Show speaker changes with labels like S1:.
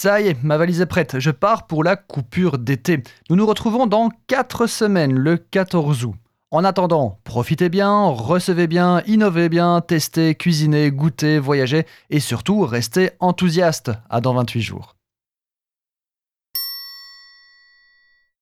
S1: Ça y est, ma valise est prête, je pars pour la coupure d'été. Nous nous retrouvons dans 4 semaines, le 14 août. En attendant, profitez bien, recevez bien, innovez bien, testez, cuisinez, goûtez, voyagez et surtout restez enthousiaste. À dans 28 jours.